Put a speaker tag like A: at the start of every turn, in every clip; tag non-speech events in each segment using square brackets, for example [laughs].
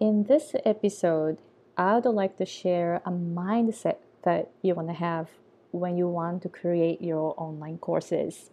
A: In this episode, I would like to share a mindset that you want to have when you want to create your online courses.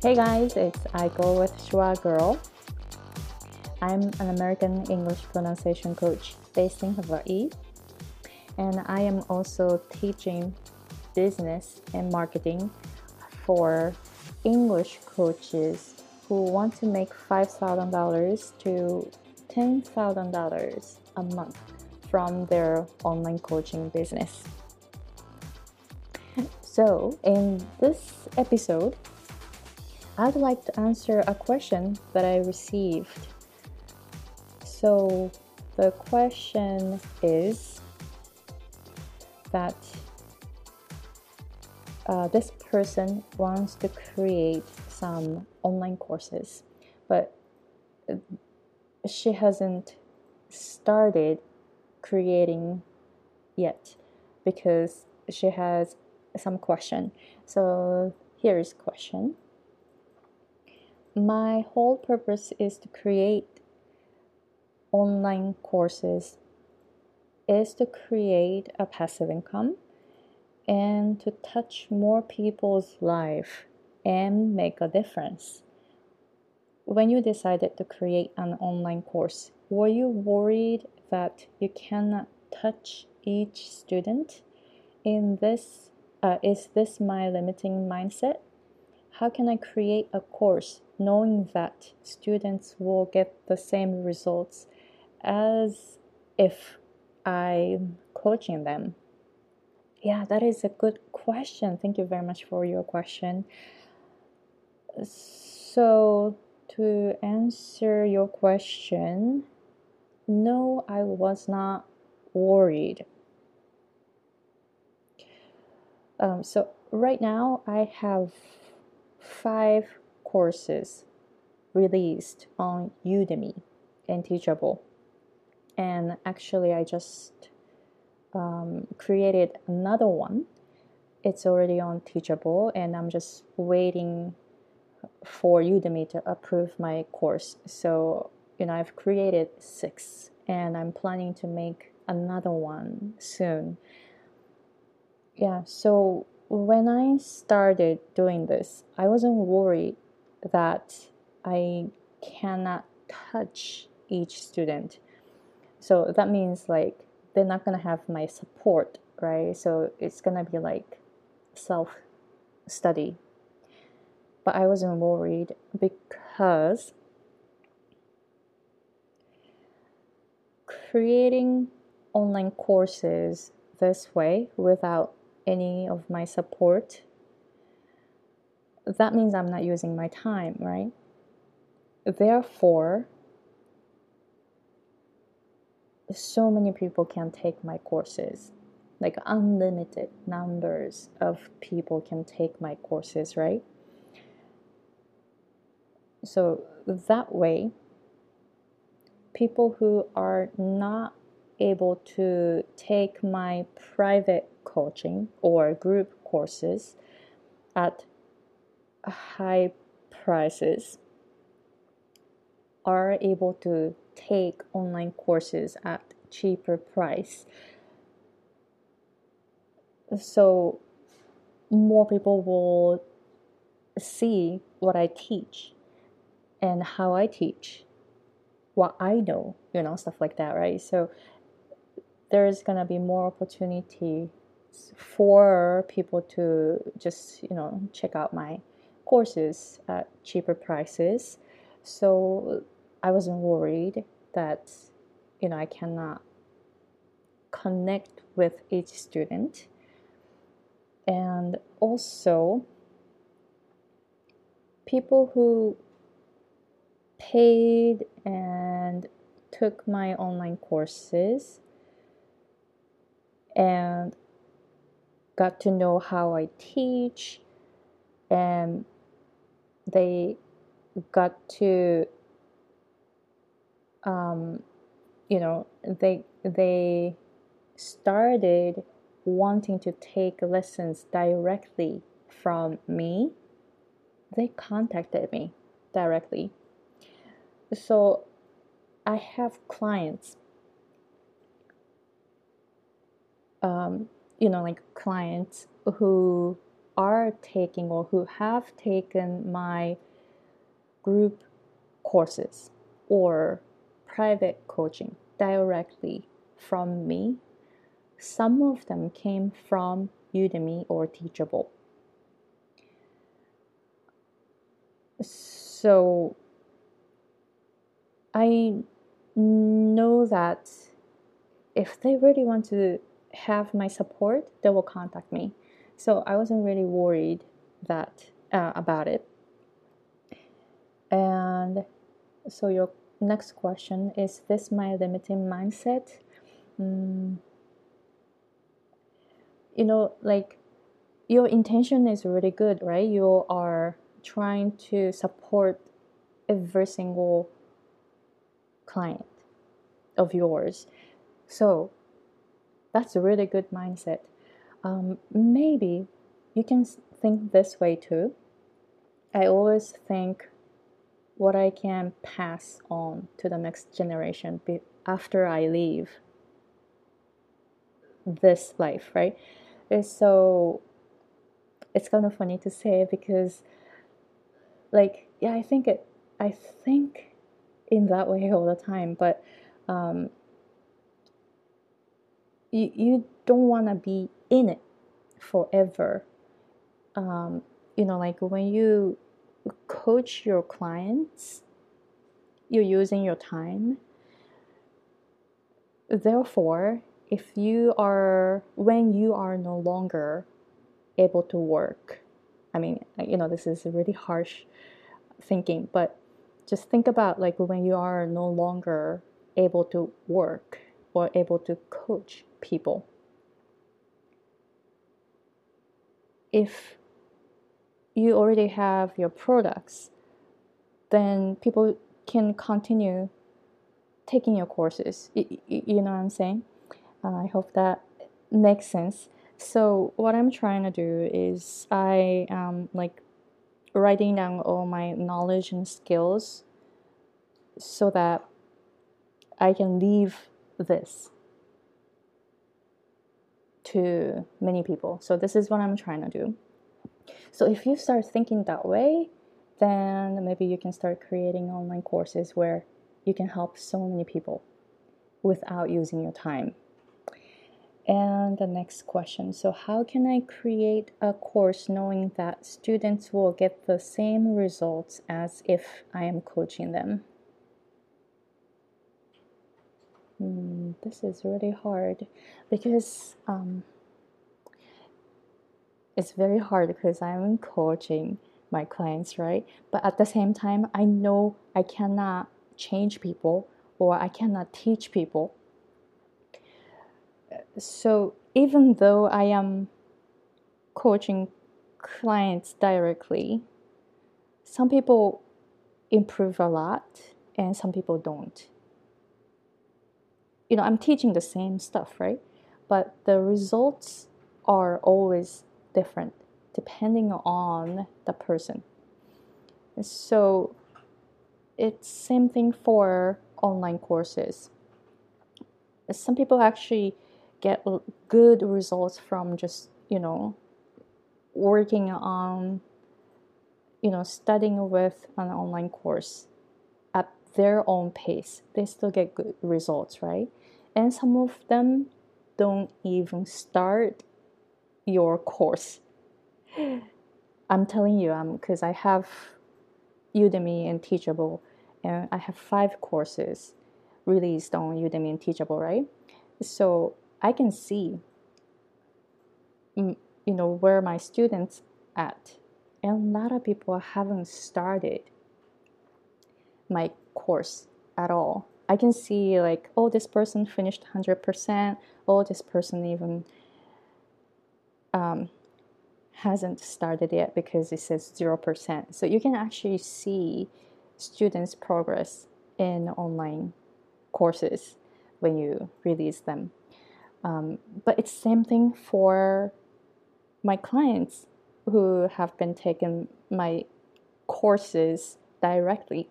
A: Hey guys, it's Aiko with Schwa Girl. I'm an American English pronunciation coach based in Hawaii, and I am also teaching business and marketing for English coaches who want to make $5,000 to $10,000 a month from their online coaching business. So, in this episode, I'd like to answer a question that I received. So, the question is that uh, this person wants to create some online courses, but she hasn't started creating yet because she has some question. So, here is question my whole purpose is to create online courses is to create a passive income and to touch more people's life and make a difference. When you decided to create an online course were you worried that you cannot touch each student? In this uh, is this my limiting mindset? How can i create a course knowing that students will get the same results as if I'm coaching them? Yeah, that is a good question. Thank you very much for your question. So, to answer your question, no, I was not worried. Um, so, right now, I have five courses released on Udemy and Teachable. And actually, I just um, created another one. It's already on Teachable, and I'm just waiting for Udemy to approve my course. So, you know, I've created six, and I'm planning to make another one soon. Yeah, so when I started doing this, I wasn't worried that I cannot touch each student. So that means like they're not gonna have my support, right? So it's gonna be like self study. But I wasn't worried because creating online courses this way without any of my support that means I'm not using my time, right? Therefore, so many people can take my courses. Like unlimited numbers of people can take my courses, right? So that way, people who are not able to take my private coaching or group courses at high prices are able to take online courses at cheaper price so more people will see what I teach and how I teach what I know you know stuff like that right so there's gonna be more opportunity for people to just you know check out my courses at cheaper prices. So I wasn't worried that you know I cannot connect with each student. And also people who paid and took my online courses and got to know how I teach and they got to um, you know, they they started wanting to take lessons directly from me, they contacted me directly. So I have clients, um, you know, like clients who are taking or who have taken my group courses or private coaching directly from me. Some of them came from Udemy or Teachable. So I know that if they really want to have my support, they will contact me. So I wasn't really worried that uh, about it. And so your next question is this my limiting mindset? Mm, you know, like your intention is really good, right? You are trying to support every single client of yours. So that's a really good mindset. Um, maybe you can think this way too. I always think what I can pass on to the next generation after I leave this life, right? It's so it's kind of funny to say because, like, yeah, I think it, I think in that way all the time, but um, you, you don't want to be in it forever. Um, you know, like when you coach your clients, you're using your time. Therefore, if you are, when you are no longer able to work, I mean, you know, this is a really harsh thinking, but just think about like when you are no longer able to work or able to coach people. If you already have your products, then people can continue taking your courses. You, you know what I'm saying? Uh, I hope that makes sense. So what I'm trying to do is I am like writing down all my knowledge and skills so that I can leave this to many people. So this is what I'm trying to do. So if you start thinking that way, then maybe you can start creating online courses where you can help so many people without using your time. And the next question so, how can I create a course knowing that students will get the same results as if I am coaching them? Mm, this is really hard because um, it's very hard because I'm coaching my clients, right? But at the same time, I know I cannot change people or I cannot teach people. So even though I am coaching clients directly, some people improve a lot and some people don't. You know, I'm teaching the same stuff, right? But the results are always different depending on the person. So it's same thing for online courses. Some people actually get good results from just, you know, working on you know, studying with an online course at their own pace. They still get good results, right? And some of them don't even start your course. I'm telling you, um, because I have Udemy and Teachable, and I have five courses released on Udemy and Teachable, right? So I can see, mm, you know, where my students at, and a lot of people haven't started my course at all. I can see like, oh, this person finished 100%. Oh, this person even um, hasn't started yet because it says 0%. So you can actually see students' progress in online courses when you release them. Um, but it's same thing for my clients who have been taking my courses directly.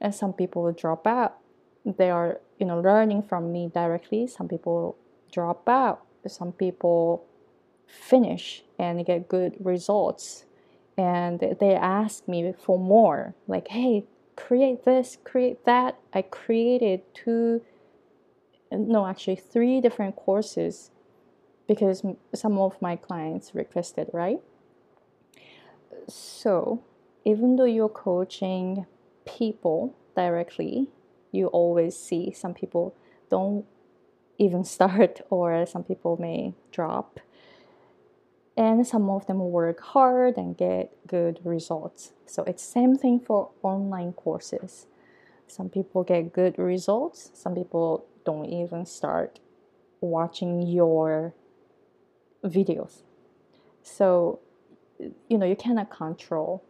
A: And some people will drop out. They are, you know, learning from me directly. Some people drop out. Some people finish and get good results. And they ask me for more, like, hey, create this, create that. I created two, no, actually, three different courses because some of my clients requested, right? So, even though you're coaching people directly, you always see some people don't even [laughs] start, or some people may drop. And some of them work hard and get good results. So it's same thing for online courses. Some people get good results. Some people don't even start watching your videos. So, you know, you cannot control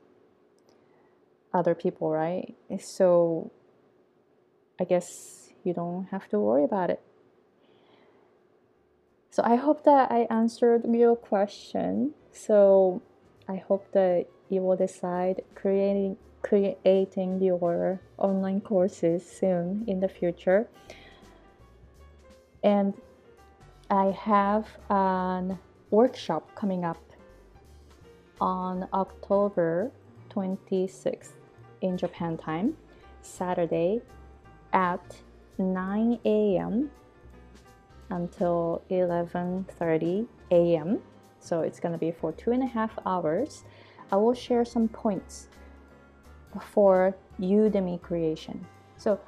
A: other people, right? So, I guess you don't have to worry about it. So, I hope that I answered your question. So, I hope that you will decide creating creating your online courses soon in the future. And I have an workshop coming up on October 26th in Japan time, Saturday at 9 a.m. until 11:30 a.m. So it's gonna be for two and a half hours. I will share some points for Udemy creation. So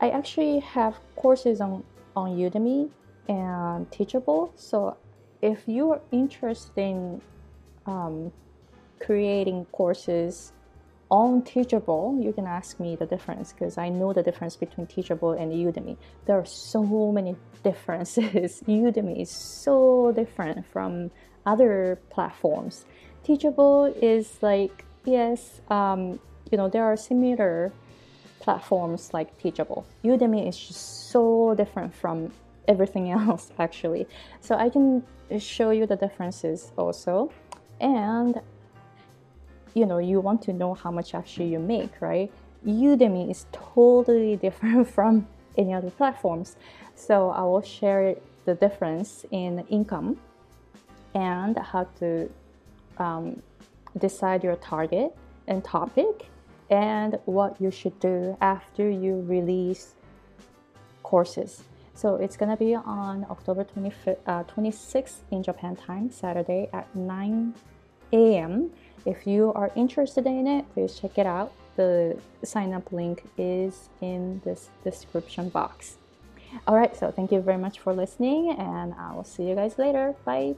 A: I actually have courses on on Udemy and Teachable. So if you are interested in um, creating courses on Teachable, you can ask me the difference because I know the difference between Teachable and Udemy. There are so many differences. [laughs] Udemy is so different from other platforms. Teachable is like, yes, um, you know, there are similar platforms like Teachable. Udemy is just so different from everything [laughs] else actually. So I can show you the differences also. And you know, you want to know how much actually you make, right? Udemy is totally [laughs] different from any other platforms. So I will share the difference in income and how to um, decide your target and topic and what you should do after you release courses. So it's gonna be on October 25th, uh, 26th in Japan time, Saturday at 9 a.m. If you are interested in it, please check it out. The sign up link is in this description box. All right, so thank you very much for listening, and I will see you guys later. Bye.